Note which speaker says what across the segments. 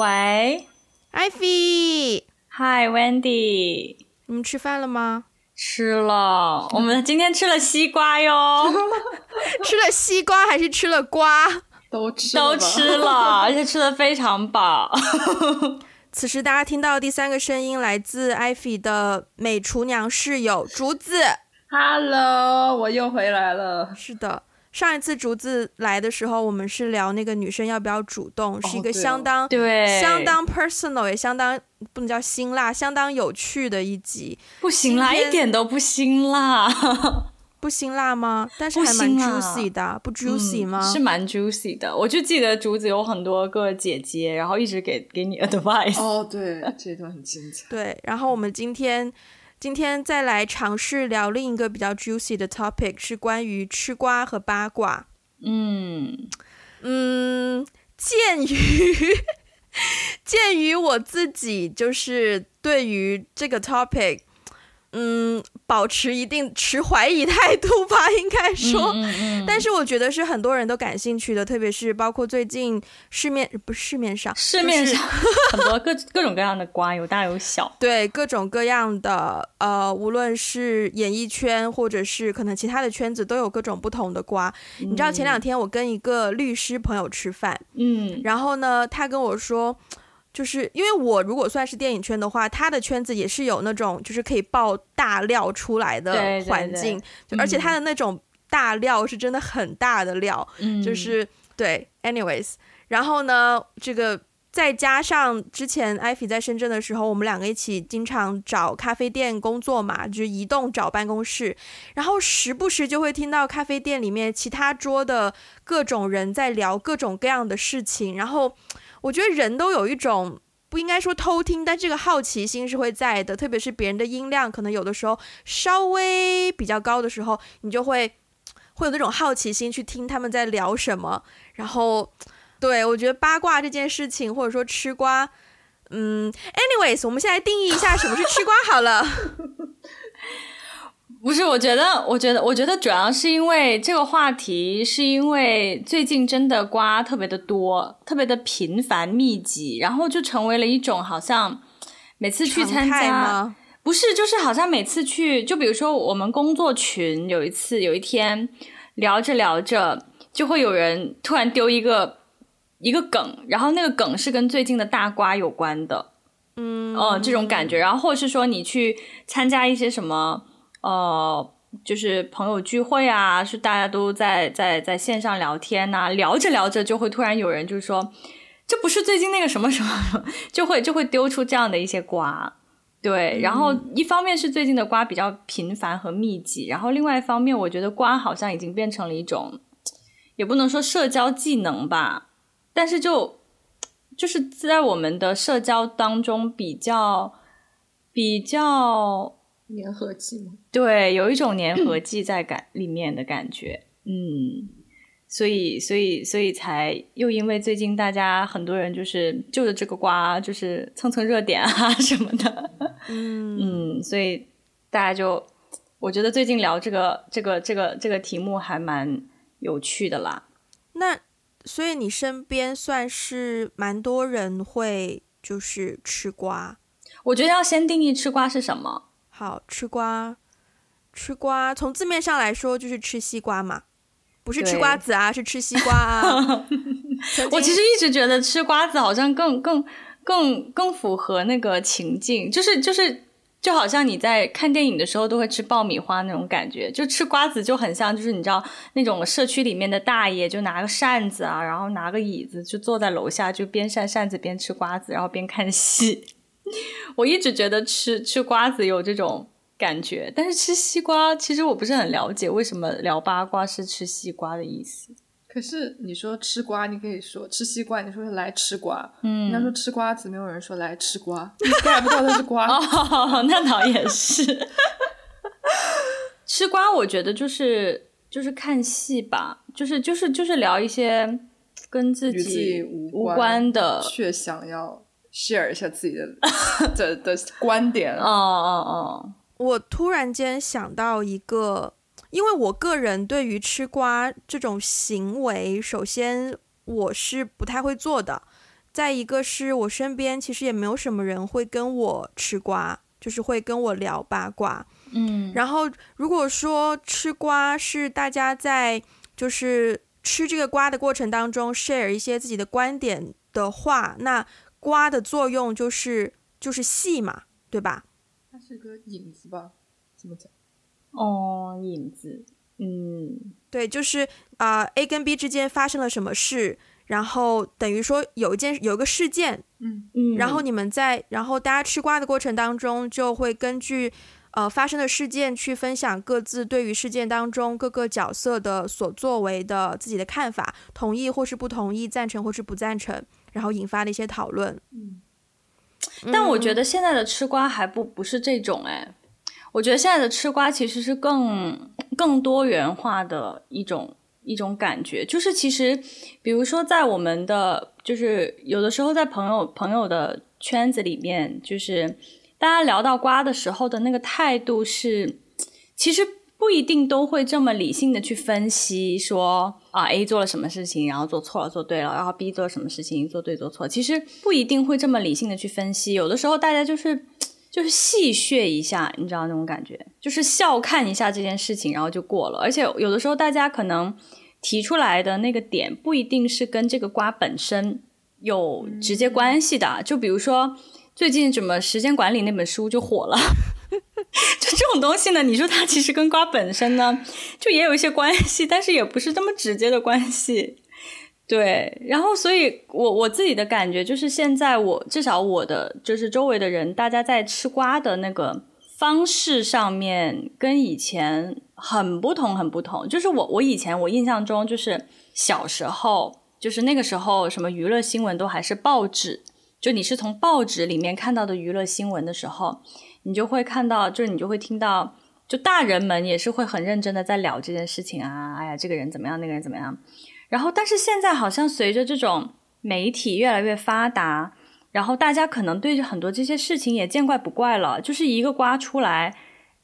Speaker 1: 喂
Speaker 2: ，Ivy，Hi，Wendy，
Speaker 1: 你们吃饭了吗？
Speaker 2: 吃了，我们今天吃了西瓜哟。
Speaker 1: 吃了西瓜还是吃了瓜？
Speaker 3: 都吃
Speaker 2: 都吃了，而且吃的非常饱。
Speaker 1: 此时大家听到第三个声音来自 Ivy 的美厨娘室友竹子。
Speaker 3: Hello，我又回来了。
Speaker 1: 是的。上一次竹子来的时候，我们是聊那个女生要不要主动，哦、是一个相当
Speaker 2: 对
Speaker 1: 相当 personal 也相当不能叫辛辣，相当有趣的一集。
Speaker 2: 不辛辣，一点都不辛辣，
Speaker 1: 不辛辣吗？但是还蛮 juicy 的，不，不 juicy 吗？
Speaker 2: 嗯、是蛮 juicy 的。我就记得竹子有很多个姐姐，然后一直给给你 advice。
Speaker 3: 哦，对，这段很精彩。
Speaker 1: 对，然后我们今天。今天再来尝试聊另一个比较 juicy 的 topic，是关于吃瓜和八卦。
Speaker 2: 嗯
Speaker 1: 嗯，鉴于 鉴于我自己就是对于这个 topic，嗯。保持一定持怀疑态度吧，应该说，
Speaker 2: 嗯嗯嗯、
Speaker 1: 但是我觉得是很多人都感兴趣的，特别是包括最近市面不是市面上
Speaker 2: 市面上、就是、很多各 各种各样的瓜，有大有小，
Speaker 1: 对各种各样的呃，无论是演艺圈或者是可能其他的圈子，都有各种不同的瓜。嗯、你知道前两天我跟一个律师朋友吃饭，
Speaker 2: 嗯，
Speaker 1: 然后呢，他跟我说。就是因为我如果算是电影圈的话，他的圈子也是有那种就是可以爆大料出来的环境，
Speaker 2: 对对对，
Speaker 1: 就而且他的那种大料是真的很大的料，
Speaker 2: 嗯、
Speaker 1: 就是对，anyways，然后呢，这个再加上之前艾菲在深圳的时候，我们两个一起经常找咖啡店工作嘛，就是移动找办公室，然后时不时就会听到咖啡店里面其他桌的各种人在聊各种各样的事情，然后。我觉得人都有一种不应该说偷听，但这个好奇心是会在的。特别是别人的音量可能有的时候稍微比较高的时候，你就会会有那种好奇心去听他们在聊什么。然后，对，我觉得八卦这件事情，或者说吃瓜，嗯，anyways，我们现在定义一下什么是吃瓜好了。
Speaker 2: 不是，我觉得，我觉得，我觉得主要是因为这个话题，是因为最近真的瓜特别的多，特别的频繁密集，然后就成为了一种好像每次去参加，不是，就是好像每次去，就比如说我们工作群有一次有一天聊着聊着，就会有人突然丢一个一个梗，然后那个梗是跟最近的大瓜有关的，
Speaker 1: 嗯，
Speaker 2: 哦、呃，这种感觉，然后或是说你去参加一些什么。呃，就是朋友聚会啊，是大家都在在在线上聊天呐、啊，聊着聊着就会突然有人就是说，这不是最近那个什么什么，就会就会丢出这样的一些瓜，对。然后一方面是最近的瓜比较频繁和密集，然后另外一方面，我觉得瓜好像已经变成了一种，也不能说社交技能吧，但是就就是在我们的社交当中比较比较。
Speaker 3: 粘合剂吗？
Speaker 2: 对，有一种粘合 剂在感里面的感觉，嗯，所以，所以，所以才又因为最近大家很多人就是就着这个瓜，就是蹭蹭热点啊 什么的，
Speaker 1: 嗯
Speaker 2: 嗯，所以大家就我觉得最近聊这个这个这个这个题目还蛮有趣的啦。
Speaker 1: 那所以你身边算是蛮多人会就是吃瓜？
Speaker 2: 我觉得要先定义吃瓜是什么。
Speaker 1: 好，吃瓜，吃瓜，从字面上来说就是吃西瓜嘛，不是吃瓜子啊，是吃西瓜啊。
Speaker 2: 我其实一直觉得吃瓜子好像更更更更符合那个情境，就是就是就好像你在看电影的时候都会吃爆米花那种感觉，就吃瓜子就很像，就是你知道那种社区里面的大爷就拿个扇子啊，然后拿个椅子就坐在楼下，就边扇扇子边吃瓜子，然后边看戏。我一直觉得吃吃瓜子有这种感觉，但是吃西瓜其实我不是很了解为什么聊八卦是吃西瓜的意思。
Speaker 3: 可是你说吃瓜，你可以说吃西瓜，你说是来吃瓜。
Speaker 2: 嗯，
Speaker 3: 你要说吃瓜子，没有人说来吃瓜，你 get 不到它是瓜。
Speaker 2: 哦，那倒也是。吃瓜，我觉得就是就是看戏吧，就是就是就是聊一些跟自己无关的，
Speaker 3: 却想要。Share 一下自己的 的的观点
Speaker 2: 哦哦哦！
Speaker 1: 我突然间想到一个，因为我个人对于吃瓜这种行为，首先我是不太会做的。再一个是我身边其实也没有什么人会跟我吃瓜，就是会跟我聊八卦。
Speaker 2: 嗯，
Speaker 1: 然后如果说吃瓜是大家在就是吃这个瓜的过程当中 share 一些自己的观点的话，那瓜的作用就是就是戏嘛，对吧？
Speaker 3: 它是个引子吧？怎么讲？
Speaker 2: 哦，引子，嗯，
Speaker 1: 对，就是啊、呃、A 跟 B 之间发生了什么事，然后等于说有一件有一个事件，
Speaker 3: 嗯
Speaker 2: 嗯，
Speaker 1: 然后你们在然后大家吃瓜的过程当中，就会根据呃发生的事件去分享各自对于事件当中各个角色的所作为的自己的看法，同意或是不同意，赞成或是不赞成，然后引发了一些讨论。
Speaker 3: 嗯，
Speaker 2: 但我觉得现在的吃瓜还不不是这种哎。我觉得现在的吃瓜其实是更更多元化的一种一种感觉，就是其实，比如说在我们的，就是有的时候在朋友朋友的圈子里面，就是大家聊到瓜的时候的那个态度是，其实不一定都会这么理性的去分析说啊 A 做了什么事情，然后做错了做对了，然后 B 做了什么事情做对做错，其实不一定会这么理性的去分析，有的时候大家就是。就是戏谑一下，你知道那种感觉，就是笑看一下这件事情，然后就过了。而且有的时候大家可能提出来的那个点不一定是跟这个瓜本身有直接关系的。就比如说最近怎么时间管理那本书就火了，就这种东西呢，你说它其实跟瓜本身呢就也有一些关系，但是也不是这么直接的关系。对，然后所以我，我自己的感觉就是，现在我至少我的就是周围的人，大家在吃瓜的那个方式上面跟以前很不同，很不同。就是我我以前我印象中，就是小时候，就是那个时候什么娱乐新闻都还是报纸，就你是从报纸里面看到的娱乐新闻的时候，你就会看到，就是你就会听到，就大人们也是会很认真的在聊这件事情啊，哎呀，这个人怎么样，那个人怎么样。然后，但是现在好像随着这种媒体越来越发达，然后大家可能对很多这些事情也见怪不怪了。就是一个瓜出来，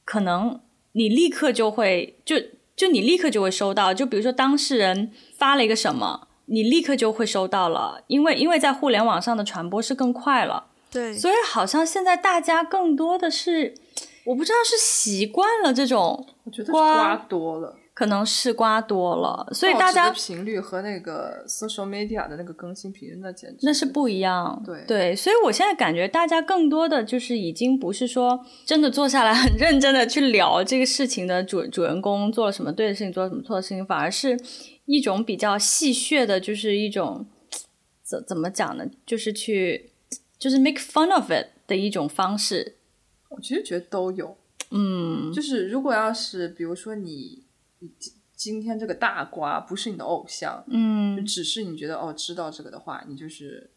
Speaker 2: 可能你立刻就会就就你立刻就会收到。就比如说当事人发了一个什么，你立刻就会收到了，因为因为在互联网上的传播是更快了。
Speaker 1: 对，
Speaker 2: 所以好像现在大家更多的是，我不知道是习惯了这种，
Speaker 3: 我觉得瓜多了。
Speaker 2: 可能是瓜多了，所以大家
Speaker 3: 频率和那个 social media 的那个更新频率，那简直
Speaker 2: 那是不一样。
Speaker 3: 对
Speaker 2: 对，所以我现在感觉大家更多的就是已经不是说真的坐下来很认真的去聊这个事情的主主人公做了什么对的事情，做了什么错的事情，反而是一种比较戏谑的，就是一种怎怎么讲呢？就是去就是 make fun of it 的一种方式。
Speaker 3: 我其实觉得都有，
Speaker 2: 嗯，
Speaker 3: 就是如果要是比如说你。今今天这个大瓜不是你的偶像，
Speaker 2: 嗯，
Speaker 3: 只是你觉得哦，知道这个的话，你就是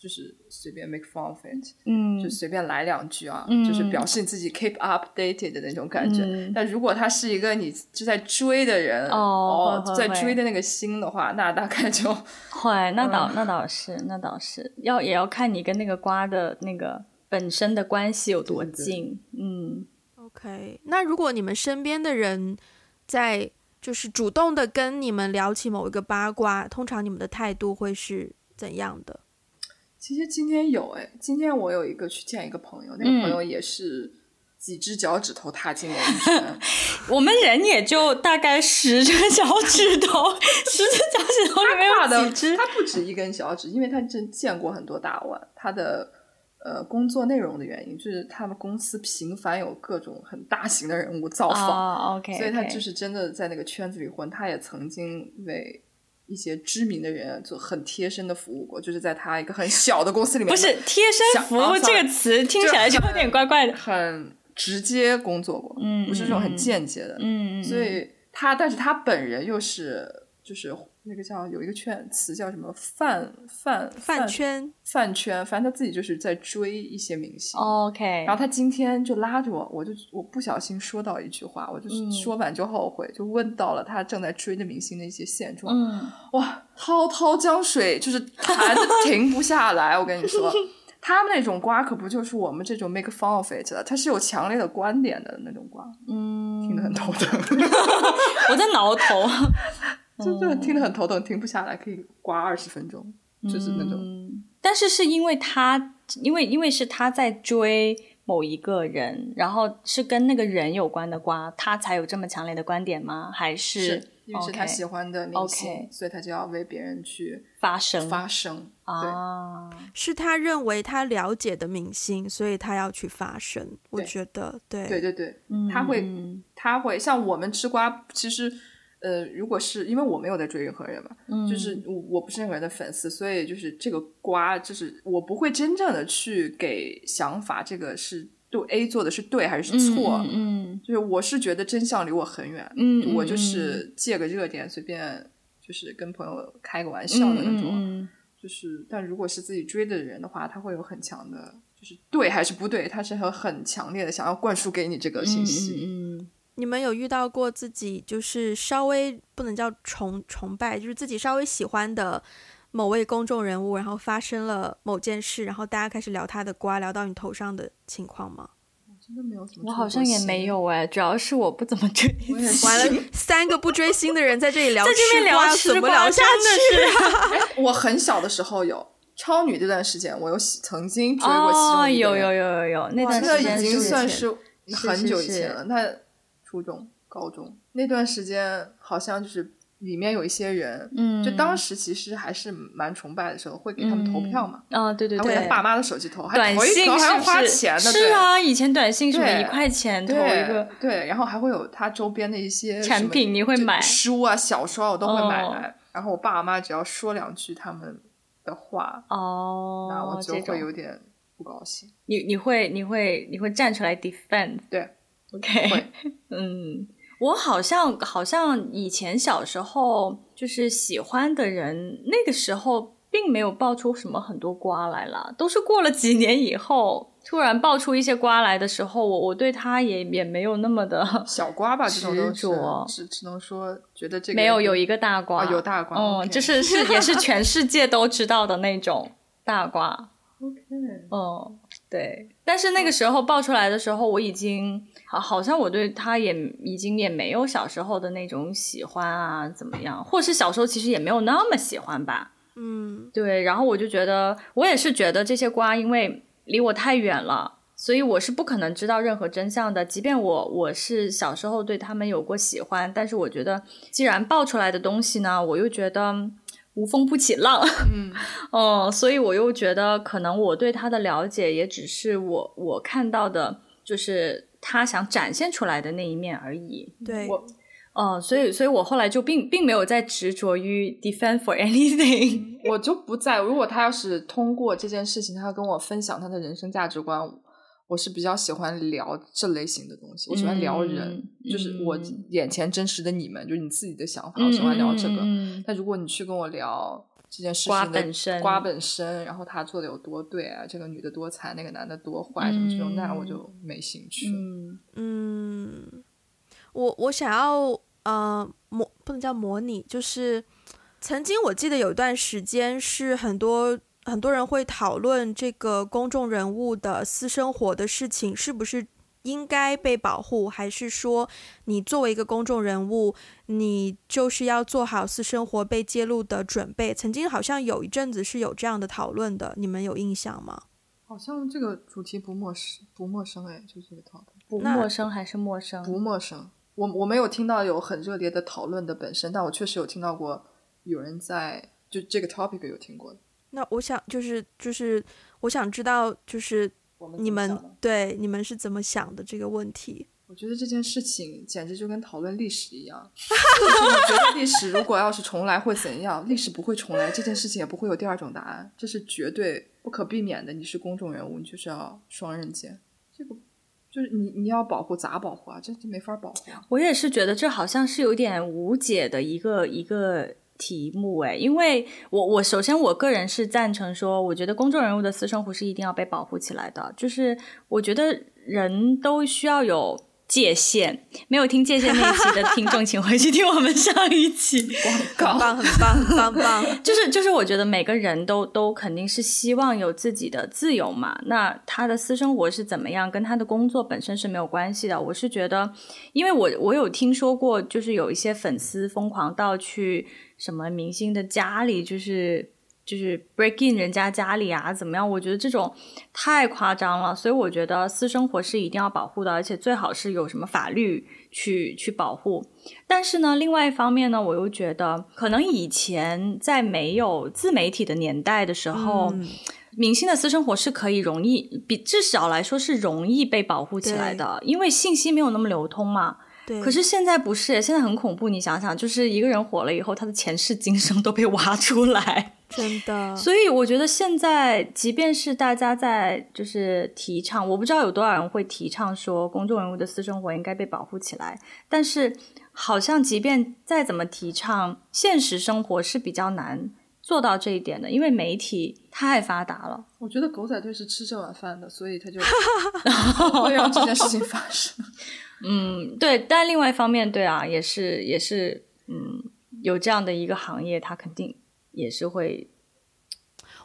Speaker 3: 就是随便 make fun of it，
Speaker 2: 嗯，
Speaker 3: 就随便来两句啊，
Speaker 2: 嗯，
Speaker 3: 就是表示你自己 keep updated 的那种感觉。
Speaker 2: 嗯，
Speaker 3: 但如果他是一个你就在追的人，
Speaker 2: 哦，
Speaker 3: 哦，在追的那个星的话，那大概就
Speaker 2: 会，那倒，
Speaker 3: 嗯，
Speaker 2: 那倒是，那倒是要也要看你跟那个瓜的那个本身的关系有多近，嗯
Speaker 1: ，OK，那如果你们身边的人。在就是主动的跟你们聊起某一个八卦，通常你们的态度会是怎样的？
Speaker 3: 其实今天有哎，今天我有一个去见一个朋友，那个朋友也是几只脚趾头踏进了演艺圈。
Speaker 2: 我们人也就大概十只脚趾头，十只脚趾头里面有几只？
Speaker 3: 他不止一根脚趾，因为他真见过很多大腕，他的。呃，工作内容的原因就是他们公司频繁有各种很大型的人物造访
Speaker 2: ，oh, okay.
Speaker 3: 所以他就是真的在那个圈子里混。他也曾经为一些知名的人做很贴身的服务过，就是在他一个很小的公司里面。
Speaker 2: 不是贴身服务这个词听起来就有点怪怪的。
Speaker 3: 很直接工作过，
Speaker 2: 嗯，
Speaker 3: 不是这种很间接的，
Speaker 2: 嗯，
Speaker 3: 所以他，但是他本人又是就是。那个叫有一个圈词叫什么饭饭
Speaker 1: 饭圈
Speaker 3: 饭圈，反正他自己就是在追一些明星。
Speaker 2: OK，
Speaker 3: 然后他今天就拉着我，我就我不小心说到一句话，我就说完就后悔，嗯、就问到了他正在追的明星的一些现状。
Speaker 2: 嗯，
Speaker 3: 哇，滔滔江水就是谈的停不下来。我跟你说，他们那种瓜可不就是我们这种 make fun of it 的，他是有强烈的观点的那种瓜。
Speaker 2: 嗯，
Speaker 3: 听得很头疼。
Speaker 2: 我在挠头。
Speaker 3: 真的听得很头疼，停不下来，可以刮二十分钟。就是那种。
Speaker 2: 嗯、但是是因为他，因为因为是他在追某一个人，然后是跟那个人有关的瓜，他才有这么强烈的观点吗？还是？
Speaker 3: 是因为是他喜欢的明星，okay, 所以他就要为别人去
Speaker 2: 发声。
Speaker 3: 发声啊，
Speaker 1: 是他认为他了解的明星，所以他要去发声。我觉得，对，
Speaker 3: 对对对，他会，他会像我们吃瓜，其实，呃，如果是因为我没有在追任何人嘛，嗯、就是我我不是任何人的粉丝，所以就是这个瓜，就是我不会真正的去给想法，这个是。对 A 做的是对还是错？
Speaker 2: 嗯，嗯，
Speaker 3: 就是我是觉得真相离我很远。
Speaker 2: 嗯，
Speaker 3: 我就是借个热点，随便就是跟朋友开个玩笑的那种。
Speaker 2: 嗯，
Speaker 3: 就是，但如果是自己追的人的话，他会有很强的，就是对还是不对，他是很很强烈的想要灌输给你这个信息。
Speaker 2: 嗯，嗯，
Speaker 1: 你们有遇到过自己就是稍微不能叫崇崇拜，就是自己稍微喜欢的某位公众人物，然后发生了某件事，然后大家开始聊他的瓜，聊到你头上的情况吗？
Speaker 3: 我真的没有什么，
Speaker 2: 我好像也没有哎，主要是我不怎么追。
Speaker 3: 星
Speaker 1: 完了，三个不追星的人在这里聊吃
Speaker 2: 瓜，在这边聊吃瓜，
Speaker 1: 怎么聊下去
Speaker 2: 啊？
Speaker 3: 我很小的时候有超女这段时间，我有曾经追过其中一个人。
Speaker 2: 哦，有有有有有，那段
Speaker 3: 时间已经算是很久以前了。那初中、高中那段时间，好像就是。里面有一些人，
Speaker 2: 嗯，
Speaker 3: 就当时其实还是蛮崇拜的时候，会给他们投票嘛。
Speaker 2: 啊、嗯哦，对对对，
Speaker 3: 还会在爸妈的手机投，
Speaker 2: 短信
Speaker 3: 还投一投还要花钱的。
Speaker 2: 是啊，以前短信什么一块钱投一个，
Speaker 3: 对，对，然后还会有他周边的一些
Speaker 2: 产品，你会买
Speaker 3: 书啊、小说啊，我都会买来。
Speaker 2: 哦、
Speaker 3: 然后我爸妈只要说两句他们的话，
Speaker 2: 哦，
Speaker 3: 那我就会有点不高兴。
Speaker 2: 你你会你会你会站出来 defend？
Speaker 3: 对
Speaker 2: ，OK，嗯。我好像好像以前小时候就是喜欢的人，那个时候并没有爆出什么很多瓜来了，都是过了几年以后突然爆出一些瓜来的时候，我我对他也也没有那么的
Speaker 3: 小瓜吧，这种都
Speaker 2: 是
Speaker 3: 只只能说觉得这个
Speaker 2: 没有有一个大瓜，
Speaker 3: 哦、有大瓜，
Speaker 2: 嗯就是是也是全世界都知道的那种大瓜，
Speaker 3: OK，
Speaker 2: 嗯，对，但是那个时候爆出来的时候，我已经。好，好像我对他也已经也没有小时候的那种喜欢啊，怎么样？或是小时候其实也没有那么喜欢吧。
Speaker 1: 嗯，
Speaker 2: 对。然后我就觉得，我也是觉得这些瓜，因为离我太远了，所以我是不可能知道任何真相的。即便我我是小时候对他们有过喜欢，但是我觉得，既然爆出来的东西呢，我又觉得无风不起浪。
Speaker 3: 嗯，
Speaker 2: 哦、嗯，所以我又觉得，可能我对他的了解也只是我我看到的，就是。他想展现出来的那一面而已。
Speaker 1: 对，
Speaker 2: 我，哦，所以，所以我后来就并并没有再执着于 defend for anything，
Speaker 3: 我就不在。如果他要是通过这件事情，他要跟我分享他的人生价值观，我是比较喜欢聊这类型的东西。我喜欢聊人，
Speaker 2: 嗯、
Speaker 3: 就是我眼前真实的你们，就是你自己的想法。我喜欢聊这个。
Speaker 2: 嗯、
Speaker 3: 但如果你去跟我聊。这件事情的
Speaker 2: 瓜本身，
Speaker 3: 瓜本身，然后他做的有多对啊？这个女的多惨，那个男的多坏，什么这种，那我就没兴趣。
Speaker 2: 嗯
Speaker 1: 嗯，我我想要呃模不能叫模拟，就是曾经我记得有一段时间是很多很多人会讨论这个公众人物的私生活的事情是不是。应该被保护，还是说你作为一个公众人物，你就是要做好私生活被揭露的准备？曾经好像有一阵子是有这样的讨论的，你们有印象吗？
Speaker 3: 好像这个主题不陌生，不陌生哎，就这个讨论，
Speaker 2: 不陌生还是陌生？
Speaker 3: 不陌生。我我没有听到有很热烈的讨论的本身，但我确实有听到过有人在就这个 topic 有听过的。
Speaker 1: 那我想就是就是我想知道就是。你们对你们是怎么想的这个问题？
Speaker 3: 我觉得这件事情简直就跟讨论历史一样。就是你觉得历史如果要是重来会怎样？历史不会重来，这件事情也不会有第二种答案，这是绝对不可避免的。你是公众人物，你就是要双刃剑。这个就是你你要保护咋保护啊？这就没法保护。
Speaker 2: 啊我也是觉得这好像是有点无解的一个一个。题目诶，因为我我首先我个人是赞成说，我觉得公众人物的私生活是一定要被保护起来的，就是我觉得人都需要有界限。没有听界限那一期的听众，请回去听我们上一期
Speaker 1: 广告，很棒，很棒，很棒，很棒。
Speaker 2: 就 是就是，我觉得每个人都都肯定是希望有自己的自由嘛。那他的私生活是怎么样，跟他的工作本身是没有关系的。我是觉得，因为我我有听说过，就是有一些粉丝疯狂到去。什么明星的家里就是就是 break in 人家家里啊，怎么样？我觉得这种太夸张了，所以我觉得私生活是一定要保护的，而且最好是有什么法律去去保护。但是呢，另外一方面呢，我又觉得可能以前在没有自媒体的年代的时候，嗯、明星的私生活是可以容易比至少来说是容易被保护起来的，因为信息没有那么流通嘛。对，可是现在不是，现在很恐怖。你想想，就是一个人火了以后，他的前世今生都被挖出来，
Speaker 1: 真的。
Speaker 2: 所以我觉得现在，即便是大家在就是提倡，我不知道有多少人会提倡说公众人物的私生活应该被保护起来，但是好像即便再怎么提倡，现实生活是比较难做到这一点的，因为媒体太发达了。
Speaker 3: 我觉得狗仔队是吃这碗饭的，所以他就会让这件事情发生。
Speaker 2: 嗯，对，但另外一方面，对啊，也是也是，嗯，有这样的一个行业，他肯定也是会。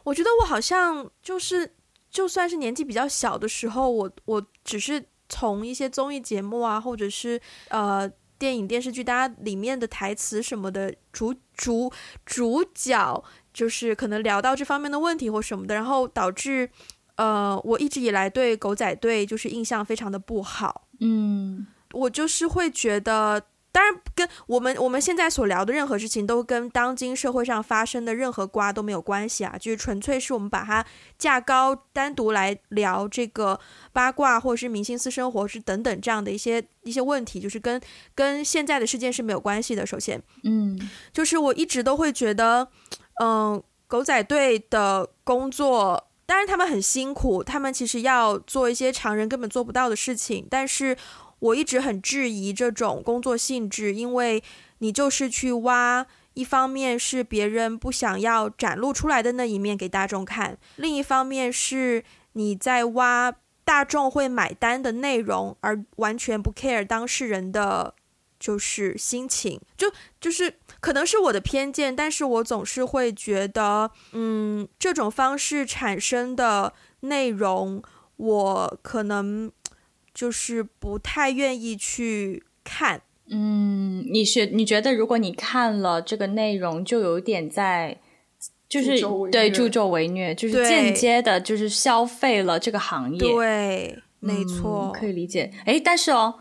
Speaker 1: 我觉得我好像就是，就算是年纪比较小的时候，我我只是从一些综艺节目啊，或者是呃电影电视剧，大家里面的台词什么的，主主主角就是可能聊到这方面的问题或什么的，然后导致呃我一直以来对狗仔队就是印象非常的不好。
Speaker 2: 嗯，
Speaker 1: 我就是会觉得，当然跟我们我们现在所聊的任何事情，都跟当今社会上发生的任何瓜都没有关系啊，就是纯粹是我们把它架高，单独来聊这个八卦，或者是明星私生活，是等等这样的一些一些问题，就是跟跟现在的事件是没有关系的。首先，
Speaker 2: 嗯，
Speaker 1: 就是我一直都会觉得，嗯，狗仔队的工作。当然，他们很辛苦，他们其实要做一些常人根本做不到的事情。但是我一直很质疑这种工作性质，因为你就是去挖，一方面是别人不想要展露出来的那一面给大众看，另一方面是你在挖大众会买单的内容，而完全不 care 当事人的。就是心情，就就是可能是我的偏见，但是我总是会觉得，嗯，这种方式产生的内容，我可能就是不太愿意去看。
Speaker 2: 嗯，你是你觉得，如果你看了这个内容，就有点在，就是对助纣为虐，就是间接的，就是消费了这个行业。
Speaker 1: 对，没错，
Speaker 2: 嗯，可以理解。诶，但是哦。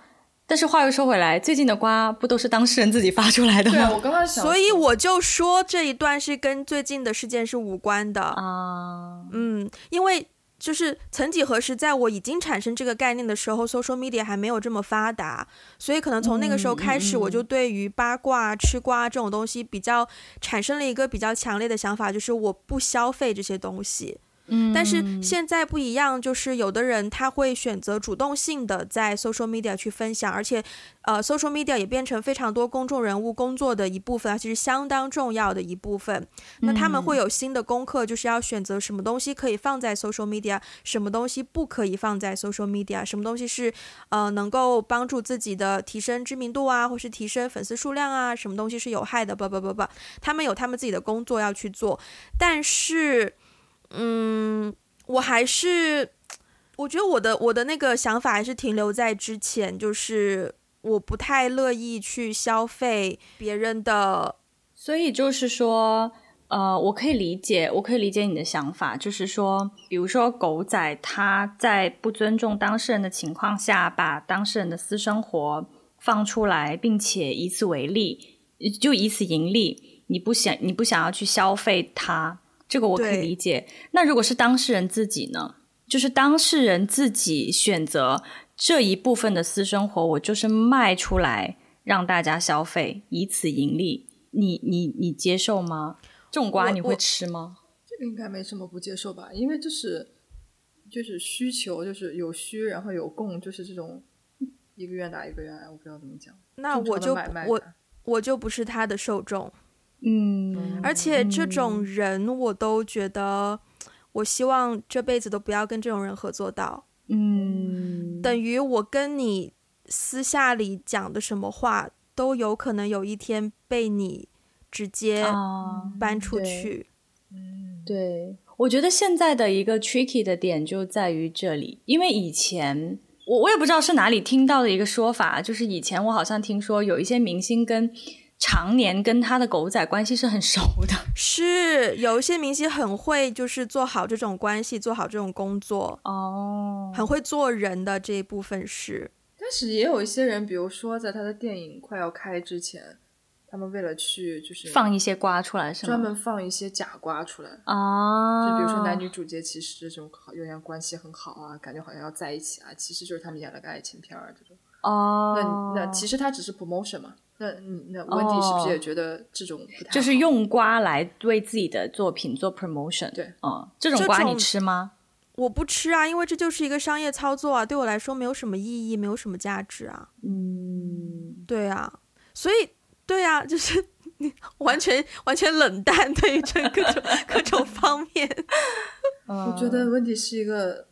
Speaker 2: 但是话又说回来，最近的瓜不都是当事人自己发出来的吗？
Speaker 3: 对，我刚刚想，
Speaker 1: 所以我就说这一段是跟最近的事件是无关的
Speaker 2: 啊。
Speaker 1: 嗯，因为就是曾几何时，在我已经产生这个概念的时候，social media 还没有这么发达，所以可能从那个时候开始，我就对于八卦、吃瓜这种东西比较产生了一个比较强烈的想法，就是我不消费这些东西。
Speaker 2: 嗯，
Speaker 1: 但是现在不一样，就是有的人他会选择主动性的在 social media 去分享，而且，呃，social media 也变成非常多公众人物工作的一部分，其实相当重要的一部分。那他们会有新的功课，就是要选择什么东西可以放在 social media，什么东西不可以放在 social media，什么东西是呃能够帮助自己的提升知名度啊，或是提升粉丝数量啊，什么东西是有害的，不不不不，他们有他们自己的工作要去做，但是。嗯，我还是，我觉得我的我的那个想法还是停留在之前，就是我不太乐意去消费别人的，
Speaker 2: 所以就是说，呃，我可以理解，我可以理解你的想法，就是说，比如说狗仔他在不尊重当事人的情况下，把当事人的私生活放出来，并且以此为利，就以此盈利，你不想你不想要去消费他。这个我可以理解。那如果是当事人自己呢？就是当事人自己选择这一部分的私生活，我就是卖出来让大家消费，以此盈利。你你你接受吗？这种瓜你会吃吗？
Speaker 3: 这个应该没什么不接受吧？因为就是就是需求，就是有需然后有供，就是这种一个愿打一个愿挨，我不知道怎么讲。
Speaker 1: 那我就我我就不是他的受众。
Speaker 2: 嗯，
Speaker 1: 而且这种人我都觉得，我希望这辈子都不要跟这种人合作到。
Speaker 2: 嗯，
Speaker 1: 等于我跟你私下里讲的什么话，都有可能有一天被你直接搬出去。
Speaker 2: 嗯，对，我觉得现在的一个 tricky 的点就在于这里，因为以前我我也不知道是哪里听到的一个说法，就是以前我好像听说有一些明星跟。常年跟他的狗仔关系是很熟的。
Speaker 1: 是有一些明星很会，就是做好这种关系，做好这种工作
Speaker 2: 哦，
Speaker 1: 很会做人的这一部分是。
Speaker 3: 但是也有一些人，比如说在他的电影快要开之前。他们为了去就是
Speaker 2: 放一些瓜出来，是吗？
Speaker 3: 专门放一些假瓜出来
Speaker 2: 啊，
Speaker 3: 就比如说男女主角其实这种有点关系很好啊，感觉好像要在一起啊，其实就是他们演了个爱情片儿这种。
Speaker 2: 哦，
Speaker 3: 那那其实他只是 promotion 嘛。那那温迪是不是也觉得这种不太好？
Speaker 2: 就是用瓜来为自己的作品做 promotion？
Speaker 3: 对，
Speaker 2: 嗯，这种瓜你吃吗？
Speaker 1: 我不吃啊，因为这就是一个商业操作啊，对我来说没有什么意义，没有什么价值啊。
Speaker 2: 嗯，
Speaker 1: 对啊，所以。对啊，就是 你完全完全冷淡，对于这 各种各种方面。
Speaker 3: 我觉得温迪是一个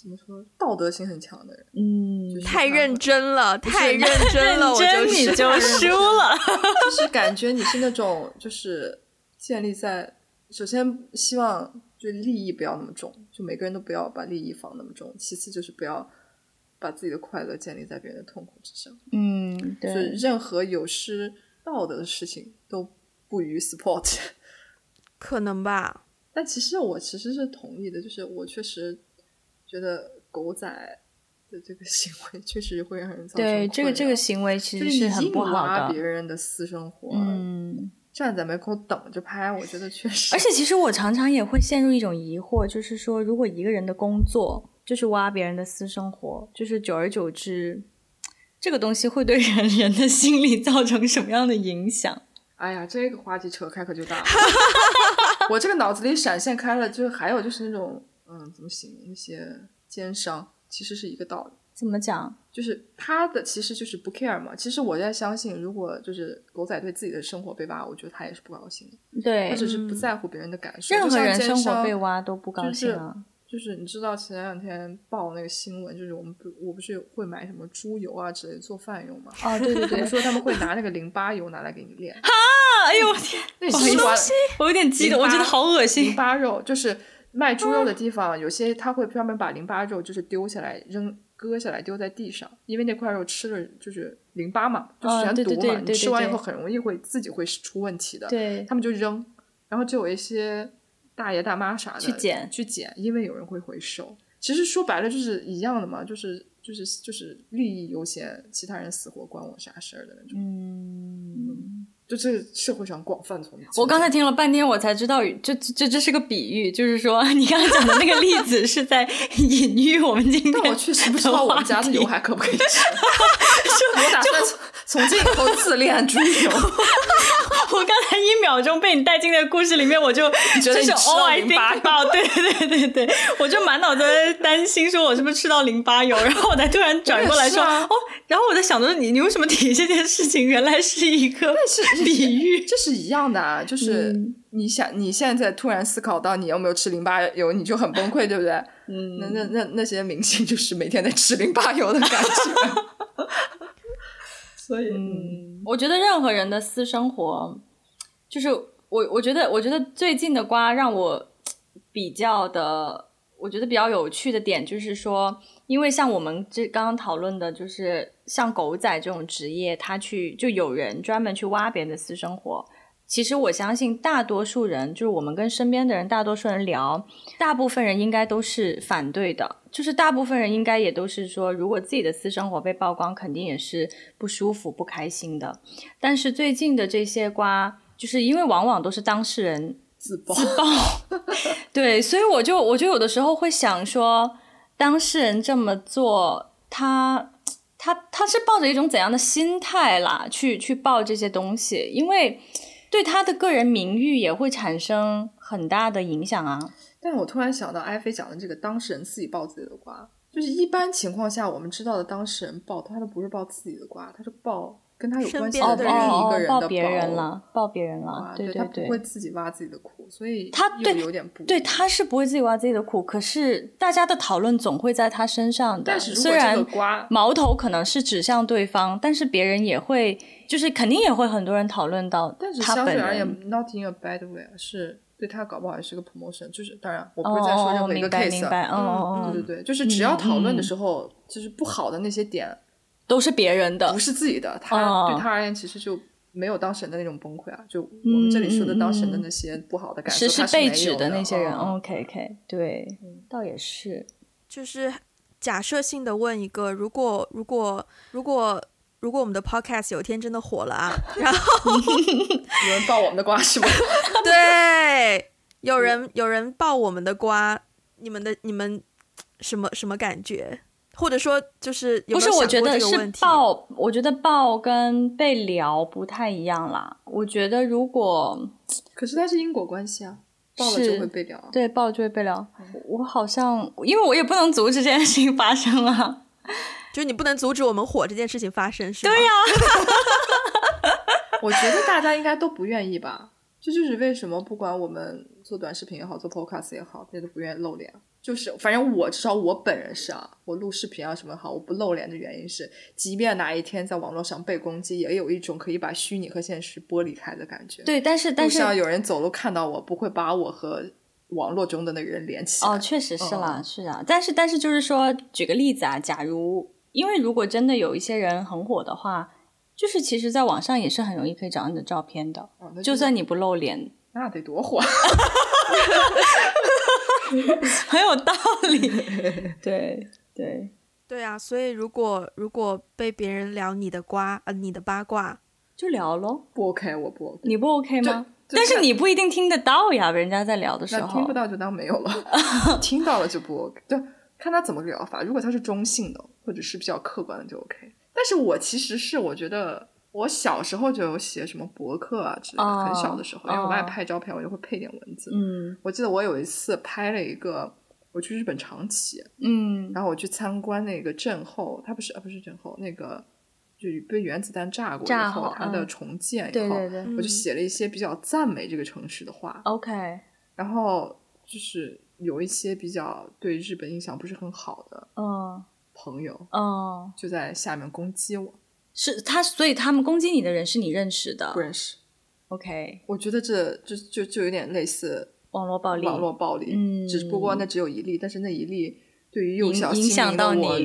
Speaker 3: 怎么说，道德心很强的人。
Speaker 2: 嗯，
Speaker 1: 就是、太认真了，太认真了，
Speaker 2: 我就你就 输了。
Speaker 3: 就是感觉你是那种，就是建立在首先希望就利益不要那么重，就每个人都不要把利益放那么重。其次就是不要。把自己的快乐建立在别人的痛苦之上，
Speaker 2: 嗯，
Speaker 3: 对，就任何有失道德的事情都不予 support，
Speaker 1: 可能吧。
Speaker 3: 但其实我其实是同意的，就是我确实觉得狗仔的这个行为确实会让人造成
Speaker 2: 对这个这个行为其实是很不好的，
Speaker 3: 别人的私生活，
Speaker 2: 嗯，
Speaker 3: 站在门口等着拍，我觉得确实。
Speaker 2: 而且其实我常常也会陷入一种疑惑，就是说，如果一个人的工作。就是挖别人的私生活，就是久而久之，这个东西会对人人的心理造成什么样的影响？
Speaker 3: 哎呀，这个话题扯开可就大了。我这个脑子里闪现开了，就是还有就是那种，嗯，怎么形容那些奸商，其实是一个道理。
Speaker 2: 怎么讲？
Speaker 3: 就是他的其实就是不 care 嘛。其实我在相信，如果就是狗仔对自己的生活被挖，我觉得他也是不高兴的。
Speaker 2: 对，
Speaker 3: 他只是不在乎别人的感受。
Speaker 2: 任何人生活被挖都不高兴啊。
Speaker 3: 就是就是你知道前两天报那个新闻，就是我们不我不是会买什么猪油啊之类的做饭用吗？
Speaker 2: 哦，对对对，
Speaker 3: 说他们会拿那个淋巴油拿来给你练。
Speaker 2: 哈，哎呦我天，那
Speaker 3: 什么东西？
Speaker 2: 我有点激动，我觉得好恶心。
Speaker 3: 淋巴肉就是卖猪肉的地方，有些他会专门把淋巴肉就是丢下来扔割下来丢在地上，因为那块肉吃了就是淋巴嘛，就是含毒嘛，你吃完以后很容易会自己会出问题的。
Speaker 2: 对，
Speaker 3: 他们就扔，然后就有一些。大爷大妈啥的
Speaker 2: 去捡
Speaker 3: 去捡，因为有人会回收。其实说白了就是一样的嘛，就是就是就是利益优先，其他人死活关我啥事儿的那种。
Speaker 2: 嗯，
Speaker 3: 嗯，就是社会上广泛存在。
Speaker 2: 我刚才听了半天，我才知道，这这这是个比喻，就是说你刚才讲的那个例子是在隐喻我们今天。
Speaker 3: 但我确实不知道我们家的牛还可不可以吃。我打算从今以后自恋猪油。
Speaker 2: 我刚才一秒钟被你带进那个故事里面，我就
Speaker 3: 觉得你吃到淋巴油，
Speaker 2: 对对对对对，我就满脑子在担心，说我是不是吃到淋巴油，然后我才突然转过来说，啊、哦，然后我在想着你，你为什么提这件事情？原来是一个比喻，
Speaker 3: 这是一样的啊，就是你想你现在突然思考到你有没有吃淋巴油，你就很崩溃，对不对？
Speaker 2: 嗯，
Speaker 3: 那那那那些明星就是每天在吃淋巴油的感觉。所以，
Speaker 2: 嗯，我觉得任何人的私生活，就是我，我觉得，我觉得最近的瓜让我比较的，我觉得比较有趣的点就是说，因为像我们这刚刚讨论的，就是像狗仔这种职业，他去就有人专门去挖别人的私生活。其实我相信大多数人，就是我们跟身边的人，大多数人聊，大部分人应该都是反对的。就是大部分人应该也都是说，如果自己的私生活被曝光，肯定也是不舒服、不开心的。但是最近的这些瓜，就是因为往往都是当事人
Speaker 3: 自爆，
Speaker 2: 自爆，对，所以我就我就有的时候会想说，当事人这么做，他他他是抱着一种怎样的心态啦，去去爆这些东西，因为。对他的个人名誉也会产生很大的影响啊！
Speaker 3: 但是我突然想到，艾菲讲的这个当事人自己爆自己的瓜，就是一般情况下我们知道的当事人爆，他都不是爆自己的瓜，他是爆跟他有关系的另一个人的爆，
Speaker 2: 爆别人了，爆别人了，对对对，
Speaker 3: 他不会自己挖自己的苦，所以
Speaker 2: 他对
Speaker 3: 有点不
Speaker 2: 对，他是不会自己挖自己的苦，可是大家的讨论总会在他身上的。
Speaker 3: 但是如果这个瓜，
Speaker 2: 虽然矛头可能是指向对方，但是别人也会。就是肯定也会很多人讨论到，
Speaker 3: 但是相对而言，not in a bad way，是对他搞不好也是个 promotion。就是当然，我不是在说任何一个 case，
Speaker 2: 哦，
Speaker 3: 嗯，对对对，就是只要讨论的时候，嗯、就是不好的那些点
Speaker 2: 都是别人的，
Speaker 3: 不是自己的，他、哦、对他而言其实就没有当神的那种崩溃啊。就我们这里说的当神的那些不好的感受，
Speaker 2: 实是被指的那些人。
Speaker 3: 哦、
Speaker 2: OK OK，对，倒也是。
Speaker 1: 就是假设性的问一个：如果如果如果如果我们的 Podcast 有一天真的火了啊，然后
Speaker 3: 有人爆我们的瓜是吧？
Speaker 1: 对，有人有人爆我们的瓜，你们的你们什么什么感觉？或者说，就是有没有想过这个问题？
Speaker 2: 不是，我觉得是爆，我觉得爆跟被聊不太一样啦。我觉得如果，
Speaker 3: 可是它是因果关系啊，爆了就会被聊，
Speaker 2: 对，爆了就会被聊。我好像，因为我也不能阻止这件事情发生啊，
Speaker 1: 就是你不能阻止我们火这件事情发生，是吗？
Speaker 2: 对呀、
Speaker 3: 啊，我觉得大家应该都不愿意吧。这就，是为什么不管我们做短视频也好，做 podcast 也好，大家都不愿意露脸。就是，反正我至少我本人是啊，我录视频啊什么好，我不露脸的原因是，即便哪一天在网络上被攻击，也有一种可以把虚拟和现实剥离开的感觉。
Speaker 2: 对，但是但是，
Speaker 3: 像有人走路看到我，不会把我和网络中的那个人连起来。
Speaker 2: 哦，确实是啦，嗯、是啊。但是但是就是说，举个例子啊，假如因为如果真的有一些人很火的话，就是其实在网上也是很容易可以找到你的照片的，哦、就，算你不露脸，
Speaker 3: 那得多火。
Speaker 2: 很有道理，对对
Speaker 1: 对啊！所以如果如果被别人聊你的瓜呃你的八卦，
Speaker 2: 就聊喽。
Speaker 3: 不 OK，我不 OK，
Speaker 2: 你不 OK 吗？但是你不一定听得到呀，人家在聊的时候。
Speaker 3: 听不到就当没有了，听到了就不 OK。就，看他怎么聊法。如果他是中性的，或者是比较客观的，就 OK。但是我其实是我觉得。我小时候就有写什么博客啊之类的，oh, 很小的时候，因为我爱拍照片，oh. 我就会配点文字。
Speaker 2: 嗯，
Speaker 3: 我记得我有一次拍了一个，我去日本长崎，
Speaker 2: 嗯，
Speaker 3: 然后我去参观那个震后，它不是啊，不是震后，那个就被原子弹炸过以
Speaker 2: 后，
Speaker 3: 它的重建以后，
Speaker 2: 对对对，
Speaker 3: 我就写了一些比较赞美这个城市的话。
Speaker 2: OK，
Speaker 3: 然后就是有一些比较对日本印象不是很好的朋友，
Speaker 2: 哦，
Speaker 3: 就在下面攻击我。
Speaker 2: 是他，所以他们攻击你的人是你认识的？
Speaker 3: 不认识。
Speaker 2: OK，
Speaker 3: 我觉得这就就就有点类似
Speaker 2: 网络暴力。
Speaker 3: 网络暴力，
Speaker 2: 嗯，
Speaker 3: 只不过那只有一例，但是那一例对于幼小心灵
Speaker 2: 的我，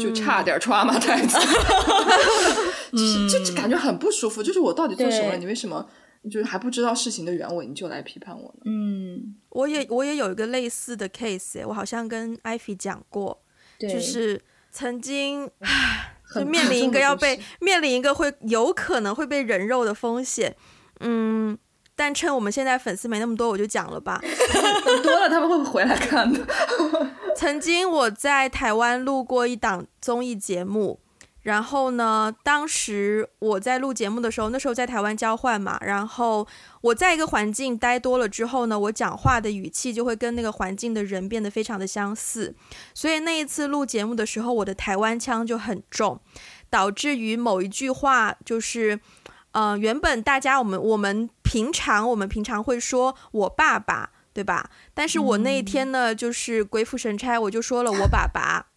Speaker 3: 就差点 trauma 太子。就是就感觉很不舒服。就是我到底做什么了？你为什么就是还不知道事情的原委，你就来批判我呢？
Speaker 2: 嗯，
Speaker 1: 我也我也有一个类似的 case，我好像跟 Ivy 讲过，就是曾经唉。就面临一个要被面临一个会有可能会被人肉的风险，嗯，但趁我们现在粉丝没那么多，我就讲了吧。
Speaker 3: 多了他们会回来看的？
Speaker 1: 曾经我在台湾录过一档综艺节目。然后呢，当时我在录节目的时候，那时候在台湾交换嘛，然后我在一个环境待多了之后呢，我讲话的语气就会跟那个环境的人变得非常的相似，所以那一次录节目的时候，我的台湾腔就很重，导致于某一句话就是，呃，原本大家我们我们平常我们平常会说我爸爸，对吧？但是我那一天呢，就是鬼斧神差，我就说了我爸爸，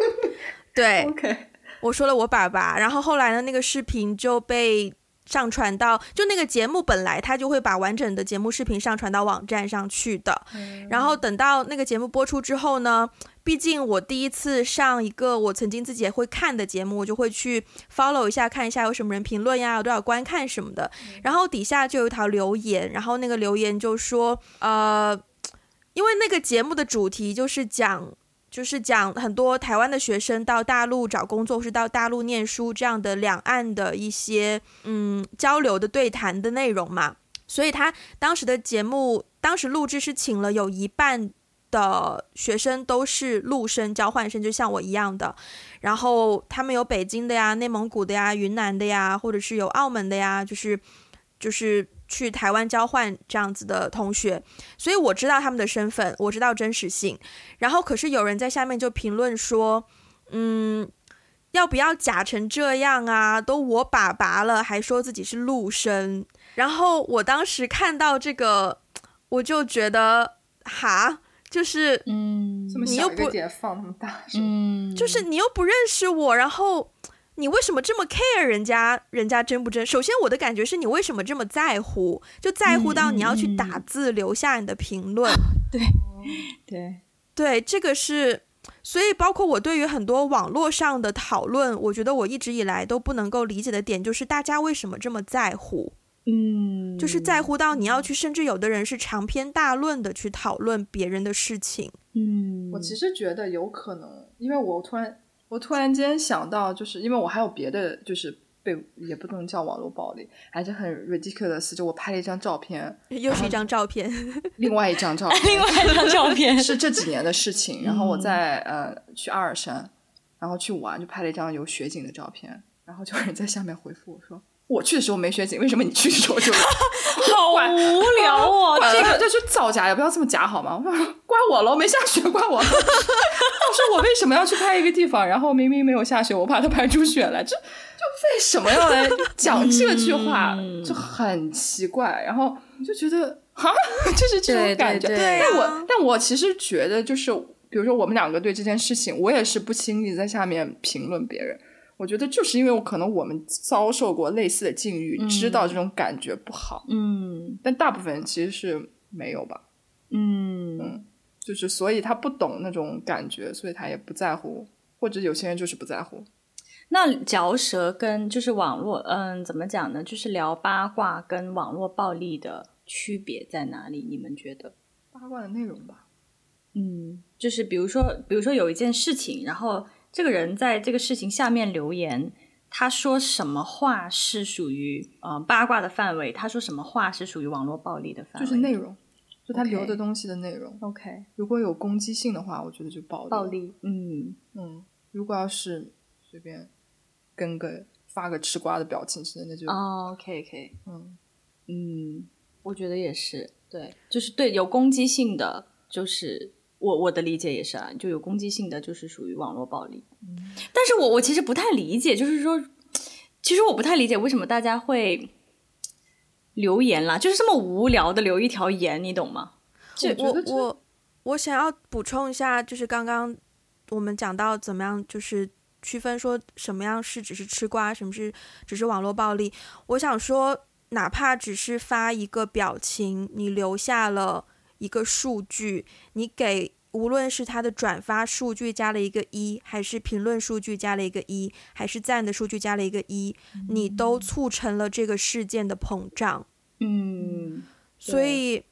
Speaker 3: 对。
Speaker 1: 我说了我爸爸，然后后来呢，那个视频就被上传到，就那个节目本来他就会把完整的节目视频上传到网站上去的，然后等到那个节目播出之后呢，毕竟我第一次上一个我曾经自己也会看的节目，我就会去 follow 一下，看一下有什么人评论呀，有多少观看什么的，然后底下就有一条留言，然后那个留言就说，呃，因为那个节目的主题就是讲。就是讲很多台湾的学生到大陆找工作，或是到大陆念书这样的两岸的一些嗯交流的对谈的内容嘛，所以他当时的节目当时录制是请了有一半的学生都是陆生交换生，就像我一样的，然后他们有北京的呀、内蒙古的呀、云南的呀，或者是有澳门的呀，就是就是。去台湾交换这样子的同学，所以我知道他们的身份，我知道真实性。然后，可是有人在下面就评论说：“嗯，要不要假成这样啊？都我爸爸了，还说自己是陆生。”然后我当时看到这个，我就觉得，哈，就是，
Speaker 2: 嗯，
Speaker 1: 你又不
Speaker 3: 放那么大，
Speaker 2: 嗯，
Speaker 1: 就是你又不认识我，然后。你为什么这么 care 人家？人家真不真？首先，我的感觉是你为什么这么在乎？就在乎到你要去打字留下你的评论。
Speaker 2: 对，对，
Speaker 1: 对，这个是所以包括我对于很多网络上的讨论，我觉得我一直以来都不能够理解的点，就是大家为什么这么在乎？
Speaker 2: 嗯，
Speaker 1: 就是在乎到你要去，甚至有的人是长篇大论的去讨论别人的事情。
Speaker 2: 嗯，
Speaker 3: 我其实觉得有可能，因为我突然，我突然间想到，就是因为我还有别的，就是被也不能叫网络暴力，还是很 ridiculous，就我拍了一张照片，
Speaker 1: 又是一张照片，
Speaker 3: 另外一张照片，
Speaker 2: 另外一张照片
Speaker 3: 是这几年的事情。然后我在、嗯、呃去阿尔山，然后去玩，就拍了一张有雪景的照片，然后就有人在下面回复我说。我去的时候没雪景，为什么你去的时候就？
Speaker 2: 好无聊哦！这个
Speaker 3: 就是造假，也不要这么假好吗？怪我了，没下雪，怪我了。我说我为什么要去拍一个地方，然后明明没有下雪，我怕它拍出雪来，这就为什么要来讲这句话，嗯、就很奇怪。然后就觉得哈，就是这种感觉。
Speaker 2: 对对对，
Speaker 3: 但我但我其实觉得，就是比如说我们两个对这件事情，我也是不轻易在下面评论别人。我觉得就是因为我可能我们遭受过类似的境遇，嗯、知道这种感觉不好。
Speaker 2: 嗯，
Speaker 3: 但大部分人其实是没有吧。
Speaker 2: 嗯
Speaker 3: 嗯，就是所以他不懂那种感觉，所以他也不在乎，或者有些人就是不在乎。
Speaker 2: 那嚼舌跟就是网络，嗯，怎么讲呢？就是聊八卦跟网络暴力的区别在哪里？你们觉得？
Speaker 3: 八卦的内容吧。
Speaker 2: 嗯，就是比如说，比如说有一件事情，然后。这个人在这个事情下面留言，他说什么话是属于呃八卦的范围？他说什么话是属于网络暴力的范围？
Speaker 3: 就是内容，就他留的东西的内容。
Speaker 2: OK，
Speaker 3: 如果有攻击性的话，我觉得就暴力。
Speaker 2: 暴力，
Speaker 3: 嗯嗯。如果要是随便跟个发个吃瓜的表情似的，那就
Speaker 2: 哦，OK OK，
Speaker 3: 嗯
Speaker 2: 嗯，我觉得也是，对，就是对有攻击性的，就是。我我的理解也是啊，就有攻击性的就是属于网络暴力。
Speaker 3: 嗯，
Speaker 2: 但是我我其实不太理解，就是说，其实我不太理解为什么大家会留言啦，就是这么无聊的留一条言，你懂吗？
Speaker 1: 我我我我想要补充一下，就是刚刚我们讲到怎么样，就是区分说什么样是只是吃瓜，什么是只是网络暴力。我想说，哪怕只是发一个表情，你留下了。一个数据，你给无论是他的转发数据加了一个一，还是评论数据加了一个一，还是赞的数据加了一个一，你都促成了这个事件的膨胀。
Speaker 2: 嗯，
Speaker 1: 所以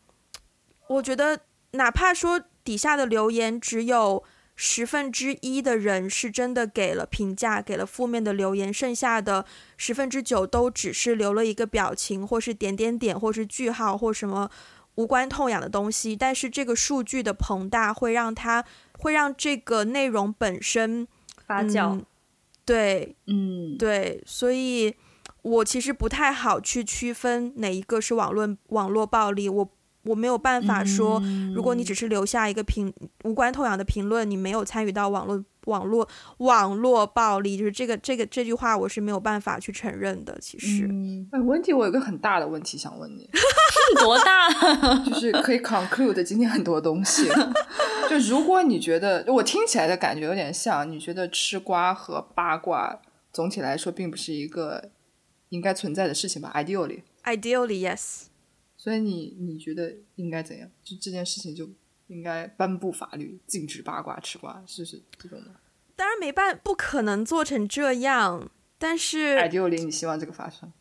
Speaker 1: 我觉得，哪怕说底下的留言只有十分之一的人是真的给了评价，给了负面的留言，剩下的十分之九都只是留了一个表情，或是点点点，或是句号，或什么。无关痛痒的东西，但是这个数据的膨大会让它会让这个内容本身
Speaker 2: 发酵。
Speaker 1: 嗯，对，
Speaker 2: 嗯，
Speaker 1: 对，所以我其实不太好去区分哪一个是网络网络暴力，我我没有办法说，
Speaker 2: 嗯，
Speaker 1: 如果你只是留下一个评无关痛痒的评论，你没有参与到网络。网络网络暴力就是这个这个这句话，我是没有办法去承认的。其实，
Speaker 3: 嗯，哎，问题我有个很大的问题想问你，
Speaker 2: 多大？
Speaker 3: 就是可以 conclude 今天很多东西。就如果你觉得我听起来的感觉有点像，你觉得吃瓜和八卦总体来说并不是一个应该存在的事情吧？Ideally，Ideally
Speaker 1: yes。
Speaker 3: 所以你你觉得应该怎样？就这件事情就。应该颁布法律禁止八卦吃瓜，是是这种的。
Speaker 1: 当然没办，不可能做成这样。但是
Speaker 3: ，ideally，你希望这个发生？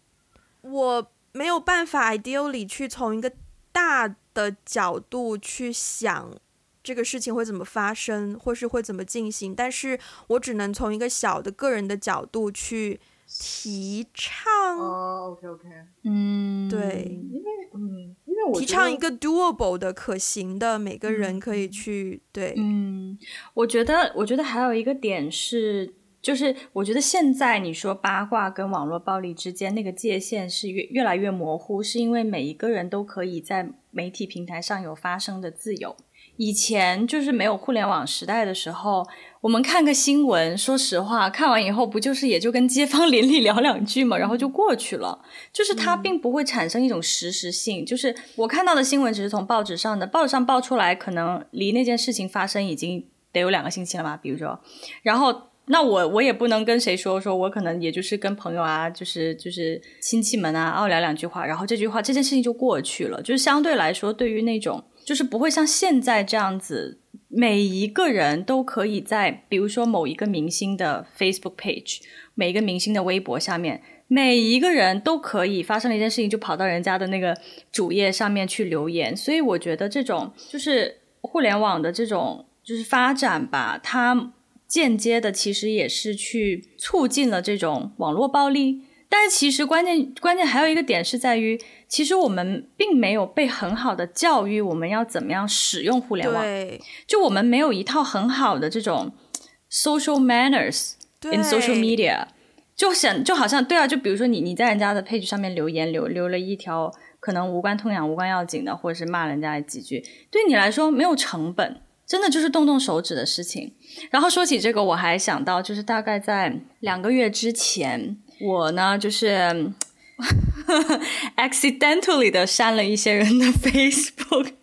Speaker 1: 我没有办法，ideally 去从一个大的角度去想这个事情会怎么发生，或是会怎么进行。但是我只能从一个小的个人的角度去提倡。
Speaker 3: 哦，OK，OK，
Speaker 2: 嗯，
Speaker 1: 对，
Speaker 3: 因为，嗯。
Speaker 1: 提倡一个 doable 的、可行的，每个人可以去、嗯、对。
Speaker 2: 嗯，我觉得，我觉得还有一个点是，就是我觉得现在你说八卦跟网络暴力之间那个界限是越越来越模糊，是因为每一个人都可以在媒体平台上有发声的自由。以前就是没有互联网时代的时候，我们看个新闻，说实话，看完以后不就是也就跟街坊邻里聊两句嘛，然后就过去了。就是它并不会产生一种实时性。就是我看到的新闻只是从报纸上的，报纸上报出来，可能离那件事情发生已经得有两个星期了嘛。比如说，然后那我我也不能跟谁说，说我可能也就是跟朋友啊，就是就是亲戚们啊，哦聊两句话，然后这句话这件事情就过去了。就是相对来说，对于那种。就是不会像现在这样子每一个人都可以在，比如说某一个明星的 Facebook page，每一个明星的微博下面，每一个人都可以发生了一件事情，就跑到人家的那个主页上面去留言。所以我觉得这种就是互联网的这种就是发展吧，它间接的其实也是去促进了这种网络暴力。但是其实关键关键还有一个点是在于，其实我们并没有被很好的教育，我们要怎么样使用互联网。
Speaker 1: 对，
Speaker 2: 就我们没有一套很好的这种 social manners in social media，就想就好像对啊，就比如说你你在人家的 page 上面留言留留了一条可能无关痛痒、无关要紧的，或者是骂人家几句，对你来说没有成本，真的就是动动手指的事情。然后说起这个，我还想到就是大概在两个月之前。我呢，就是 accidentally 的删了一些人的 Facebook，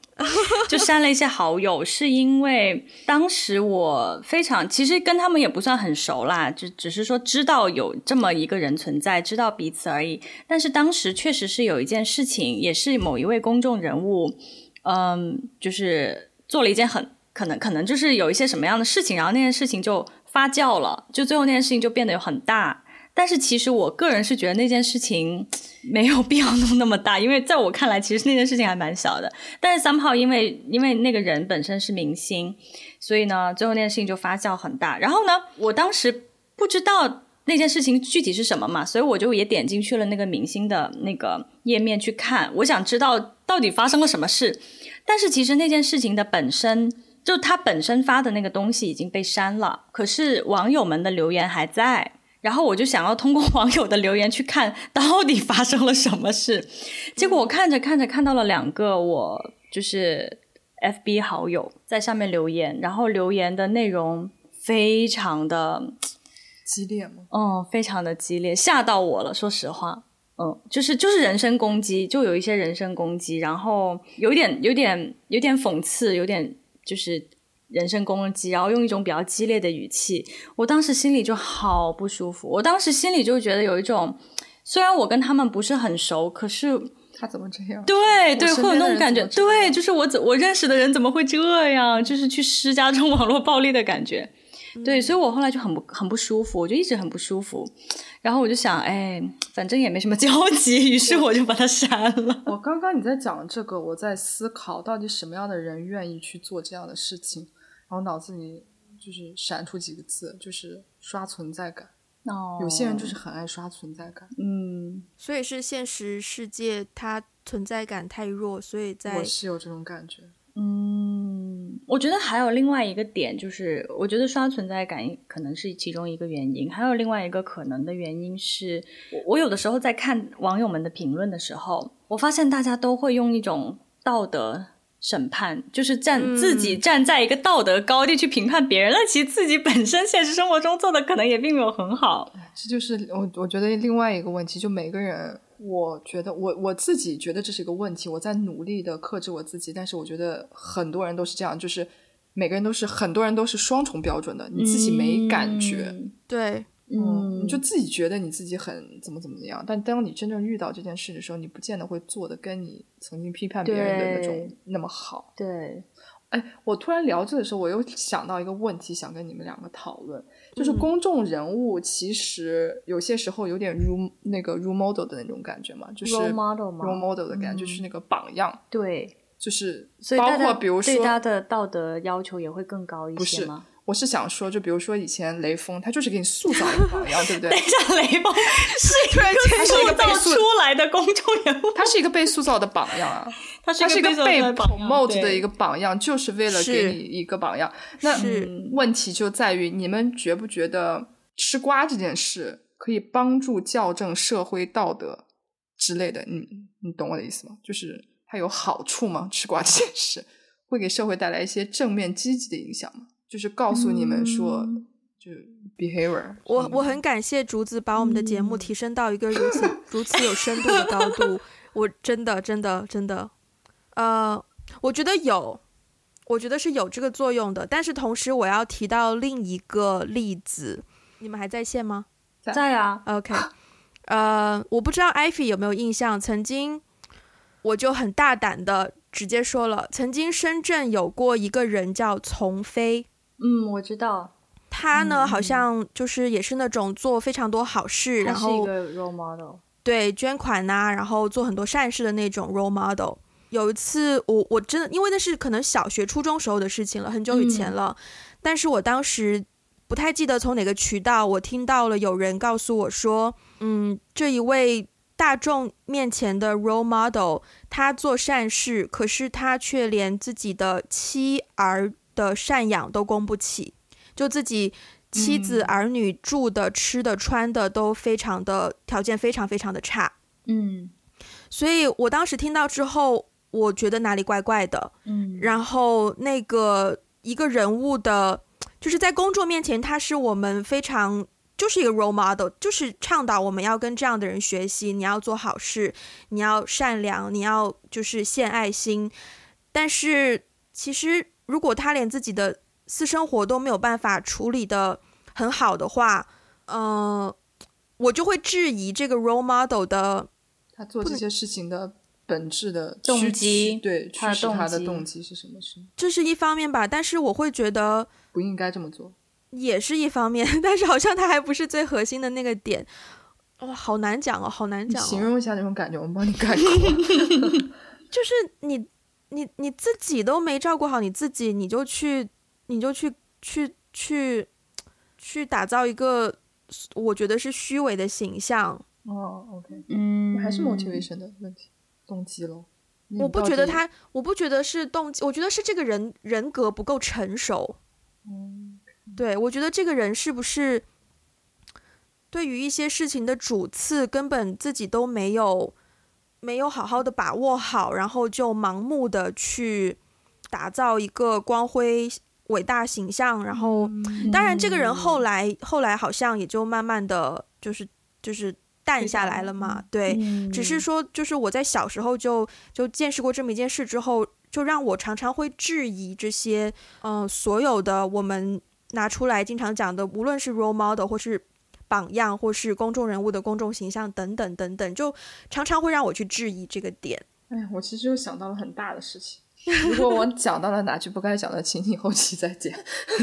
Speaker 2: 就删了一些好友，是因为当时我非常，其实跟他们也不算很熟啦，就只是说知道有这么一个人存在，知道彼此而已。但是当时确实是有一件事情，也是某一位公众人物，嗯，就是做了一件很可能可能就是有一些什么样的事情，然后那件事情就发酵了，就最后那件事情就变得有很大。但是其实我个人是觉得那件事情没有必要弄那么大，因为在我看来，其实那件事情还蛮小的。但是 somehow 因为因为那个人本身是明星，所以呢，最后那件事情就发酵很大。然后呢，我当时不知道那件事情具体是什么嘛，所以我就也点进去了那个明星的那个页面去看，我想知道到底发生了什么事。但是其实那件事情的本身，就他本身发的那个东西已经被删了，可是网友们的留言还在。然后我就想要通过网友的留言去看到底发生了什么事，结果我看着看着看到了两个我就是 FB 好友在上面留言，然后留言的内容非常的
Speaker 3: 激烈吗？
Speaker 2: 嗯，非常的激烈，吓到我了。说实话，嗯，就是就是人身攻击，就有一些人身攻击，然后有点有点有点讽刺，有点就是。人身攻击，然后用一种比较激烈的语气，我当时心里就好不舒服。我当时心里就觉得有一种，虽然我跟他们不是很熟，可是
Speaker 3: 他怎么这样？
Speaker 2: 对对，会有那种感觉。对，就是我怎我认识的人怎么会这样？就是去施加这种网络暴力的感觉。嗯、对，所以我后来就很不很不舒服，我就一直很不舒服。然后我就想，哎，反正也没什么交集，于是我就把他删了。
Speaker 3: 我刚刚你在讲这个，我在思考到底什么样的人愿意去做这样的事情。然后脑子里就是闪出几个字，就是刷存在感。
Speaker 2: 哦，
Speaker 3: 有些人就是很爱刷存在感。
Speaker 2: 嗯，
Speaker 1: 所以是现实世界它存在感太弱，所以在
Speaker 3: 我是有这种感觉。
Speaker 2: 嗯，我觉得还有另外一个点，就是我觉得刷存在感可能是其中一个原因，还有另外一个可能的原因是，我我有的时候在看网友们的评论的时候，我发现大家都会用一种道德。审判就是站自己站在一个道德高地去评判别人，那、嗯、其实自己本身现实生活中做的可能也并没有很好。
Speaker 3: 这就是我我觉得另外一个问题，就每个人，我觉得我我自己觉得这是一个问题，我在努力的克制我自己，但是我觉得很多人都是这样，就是每个人都是很多人都是双重标准的，你自己没感觉，
Speaker 1: 嗯、对。
Speaker 3: 嗯，你就自己觉得你自己很怎么怎么样，但当你真正遇到这件事的时候，你不见得会做的跟你曾经批判别人的那种那么好。
Speaker 2: 对，
Speaker 3: 哎，我突然聊这的时候，我又想到一个问题，想跟你们两个讨论，就是公众人物其实有些时候有点 role 那个 role model 的那种感觉嘛，就是
Speaker 2: role model 嘛
Speaker 3: role model 的感觉，就是那个榜样。
Speaker 2: 对，
Speaker 3: 就是包括比如说
Speaker 2: 对他的道德要求也会更高一些吗？
Speaker 3: 我是想说，就比如说以前雷锋，他就是给你塑造一个榜样，对不对？
Speaker 2: 等一下，雷锋 是一个塑造出来的公众人物，
Speaker 3: 他是一个被塑造的榜样啊，他是一个被 promote 的一个榜样，就是为了给你一个榜样。那问题就在于，你们觉不觉得吃瓜这件事可以帮助校正社会道德之类的？你你懂我的意思吗？就是它有好处吗？吃瓜这件事会给社会带来一些正面积极的影响吗？就是告诉你们说，嗯、就 behavior。
Speaker 1: 我我很感谢竹子把我们的节目提升到一个如此、嗯、如此有深度的高度。我真的真的真的，呃，我觉得有，我觉得是有这个作用的。但是同时，我要提到另一个例子。你们还在线吗？
Speaker 2: 在啊。
Speaker 1: OK。呃，我不知道艾菲有没有印象，曾经我就很大胆的直接说了，曾经深圳有过一个人叫丛飞，
Speaker 2: 嗯，我知道，
Speaker 1: 他呢、
Speaker 2: 嗯、
Speaker 1: 好像就是也是那种做非常多好事，然后
Speaker 2: 是一个 role model，
Speaker 1: 对，捐款呐、啊，然后做很多善事的那种 role model。有一次我我真的因为那是可能小学初中时候的事情了，很久以前了，嗯、但是我当时不太记得从哪个渠道我听到了有人告诉我说，嗯，这一位。大众面前的 role model，他做善事，可是他却连自己的妻儿的赡养都供不起，就自己妻子儿女住的、嗯、吃的、穿的都非常的条件非常非常的差。
Speaker 2: 嗯，
Speaker 1: 所以我当时听到之后，我觉得哪里怪怪的。
Speaker 2: 嗯，
Speaker 1: 然后那个一个人物的，就是在公众面前，他是我们非常。就是一个 role model，就是倡导我们要跟这样的人学习。你要做好事，你要善良，你要就是献爱心。但是其实，如果他连自己的私生活都没有办法处理的很好的话，嗯、呃，我就会质疑这个 role model 的
Speaker 3: 他做这些事情的本质的
Speaker 2: 动机，
Speaker 3: 对，
Speaker 2: 他的动机，
Speaker 3: 他的动机是什么？是
Speaker 1: 这是一方面吧，但是我会觉得
Speaker 3: 不应该这么做。
Speaker 1: 也是一方面，但是好像他还不是最核心的那个点，哇、哦，好难讲哦，好难讲、哦。
Speaker 3: 形容一下那种感觉，我们帮你概括。
Speaker 1: 就是你，你你自己都没照顾好你自己，你就去，你就去，去，去，去打造一个我觉得是虚伪的形象。
Speaker 3: 哦，OK，
Speaker 2: 嗯，
Speaker 3: 还是 motivation 的问题，动机咯。
Speaker 1: 我不觉得他，我不觉得是动机，我觉得是这个人人格不够成熟。
Speaker 3: 嗯。
Speaker 1: 对，我觉得这个人是不是对于一些事情的主次根本自己都没有没有好好的把握好，然后就盲目的去打造一个光辉伟大形象，然后当然这个人后来后来好像也就慢慢的就是就是淡下来了嘛，对，只是说就是我在小时候就就见识过这么一件事之后，就让我常常会质疑这些嗯、呃、所有的我们。拿出来经常讲的，无论是 role model 或是榜样，或是公众人物的公众形象等等等等，就常常会让我去质疑这个点。
Speaker 3: 哎，我其实又想到了很大的事情。如果我讲到了哪句不该讲的，请你后期再讲。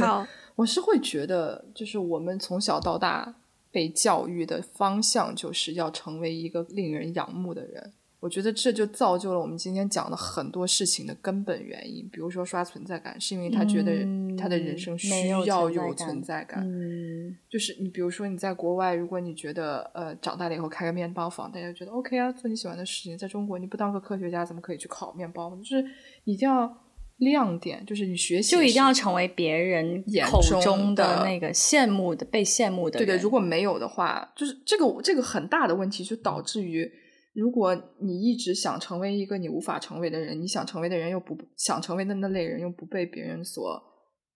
Speaker 1: 好，
Speaker 3: 我是会觉得，就是我们从小到大被教育的方向，就是要成为一个令人仰慕的人。我觉得这就造就了我们今天讲的很多事情的根本原因，比如说刷存在感，是因为他觉得他的人生需要有存在感。
Speaker 2: 嗯，
Speaker 3: 就是你比如说你在国外，如果你觉得呃长大了以后开个面包房，大家觉得 OK 啊，做你喜欢的事情。在中国你不当个科学家，怎么可以去烤面包？就是一定要亮点，就是你学习
Speaker 2: 就一定要成为别人口中的那个羡慕的、被羡慕的人。
Speaker 3: 对对，如果没有的话，就是这个这个很大的问题就导致于。如果你一直想成为一个你无法成为的人，你想成为的人又不想成为的那类人又不被别人所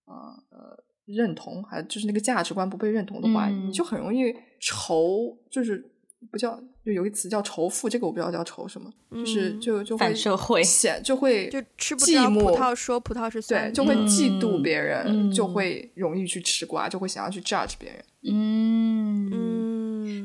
Speaker 3: 呃呃认同，还就是那个价值观不被认同的话，嗯、你就很容易仇，就是不叫就有一个词叫仇富，这个我不知道叫仇什么，嗯、就是就就会
Speaker 2: 反社会，
Speaker 3: 就会
Speaker 1: 就吃不着葡萄说葡萄是酸，
Speaker 3: 对，就会嫉妒别人，
Speaker 2: 嗯、
Speaker 3: 就会容易去吃瓜，就会想要去 judge 别人，
Speaker 2: 嗯
Speaker 1: 嗯。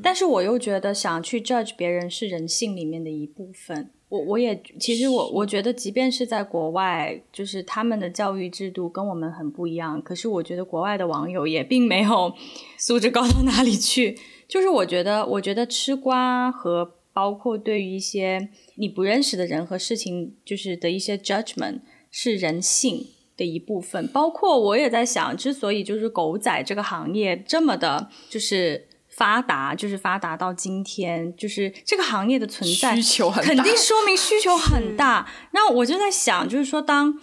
Speaker 2: 但是我又觉得想去 judge 别人是人性里面的一部分。我我也其实我我觉得，即便是在国外，就是他们的教育制度跟我们很不一样。可是我觉得国外的网友也并没有素质高到哪里去。就是我觉得，我觉得吃瓜和包括对于一些你不认识的人和事情，就是的一些 judgment 是人性的一部分。包括我也在想，之所以就是狗仔这个行业这么的，就是。发达就是发达到今天，就是这个行业的存在，
Speaker 3: 需求很大，
Speaker 2: 肯定说明需求很大。那我就在想，就是说，当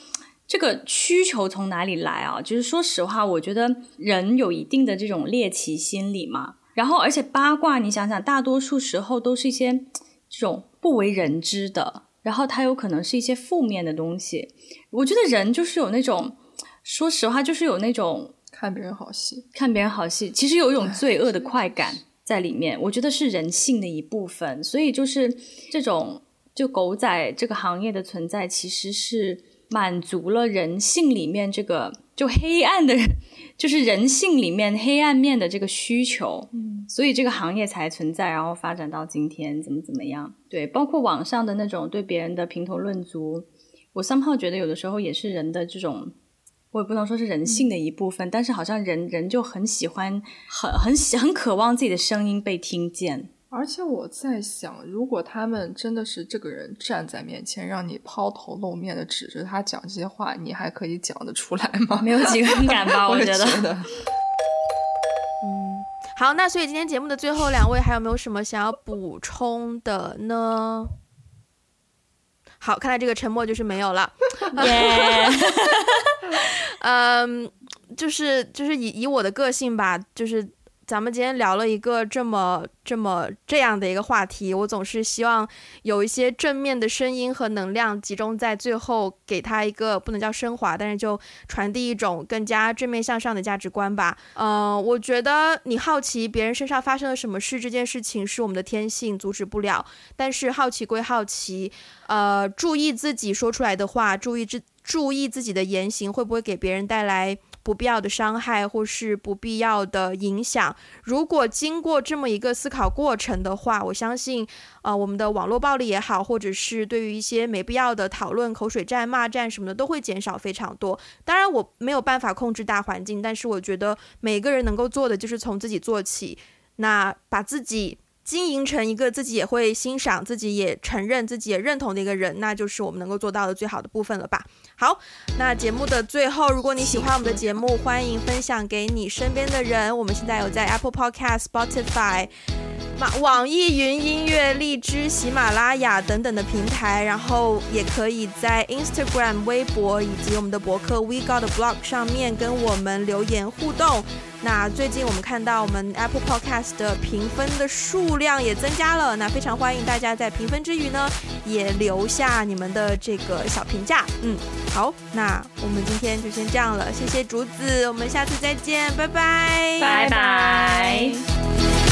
Speaker 2: 这个需求从哪里来啊？就是说实话，我觉得人有一定的这种猎奇心理嘛。然后，而且八卦，你想想，大多数时候都是一些这种不为人知的，然后它有可能是一些负面的东西。我觉得人就是有那种，说实话，就是有那种。
Speaker 3: 看别人好戏，
Speaker 2: 看别人好戏，其实有一种罪恶的快感在里面。我觉得是人性的一部分，所以就是这种就狗仔这个行业的存在，其实是满足了人性里面这个就黑暗的人，就是人性里面黑暗面的这个需求。嗯，所以这个行业才存在，然后发展到今天怎么怎么样。对，包括网上的那种对别人的评头论足。我 somehow 觉得有的时候也是人的这种，我也不能说是人性的一部分，嗯、但是好像人人就很喜欢，很很喜很渴望自己的声音被听见。
Speaker 3: 而且我在想，如果他们真的是这个人站在面前，让你抛头露面的指着他讲这些话，你还可以讲得出来吗？
Speaker 2: 没有几个人敢吧？我觉得。
Speaker 3: 觉 得
Speaker 1: 嗯，好，那所以今天节目的最后两位还有没有什么想要补充的呢？好，看来这个沉默就是没有了。耶，嗯，就是就是以以我的个性吧，就是。咱们今天聊了一个这么这么这样的一个话题，我总是希望有一些正面的声音和能量集中在最后，给他一个不能叫升华，但是就传递一种更加正面向上的价值观吧。嗯、呃，我觉得你好奇别人身上发生了什么事，这件事情是我们的天性，阻止不了。但是好奇归好奇，呃，注意自己说出来的话，注意自注意自己的言行会不会给别人带来。不必要的伤害或是不必要的影响，如果经过这么一个思考过程的话，我相信，呃，我们的网络暴力也好，或者是对于一些没必要的讨论、口水战、骂战什么的，都会减少非常多。当然，我没有办法控制大环境，但是我觉得每个人能够做的就是从自己做起，那把自己。经营成一个自己也会欣赏、自己也承认、自己也认同的一个人，那就是我们能够做到的最好的部分了吧。好，那节目的最后，如果你喜欢我们的节目，欢迎分享给你身边的人。我们现在有在 Apple Podcast、Spotify、网易云音乐、荔枝、喜马拉雅等等的平台，然后也可以在 Instagram、微博以及我们的博客 We Got Blog 上面跟我们留言互动。那最近我们看到我们 Apple Podcast 的评分的数量也增加了，那非常欢迎大家在评分之余呢，也留下你们的这个小评价。嗯，好，那我们今天就先这样了，谢谢竹子，我们下次再见，拜拜，
Speaker 2: 拜拜。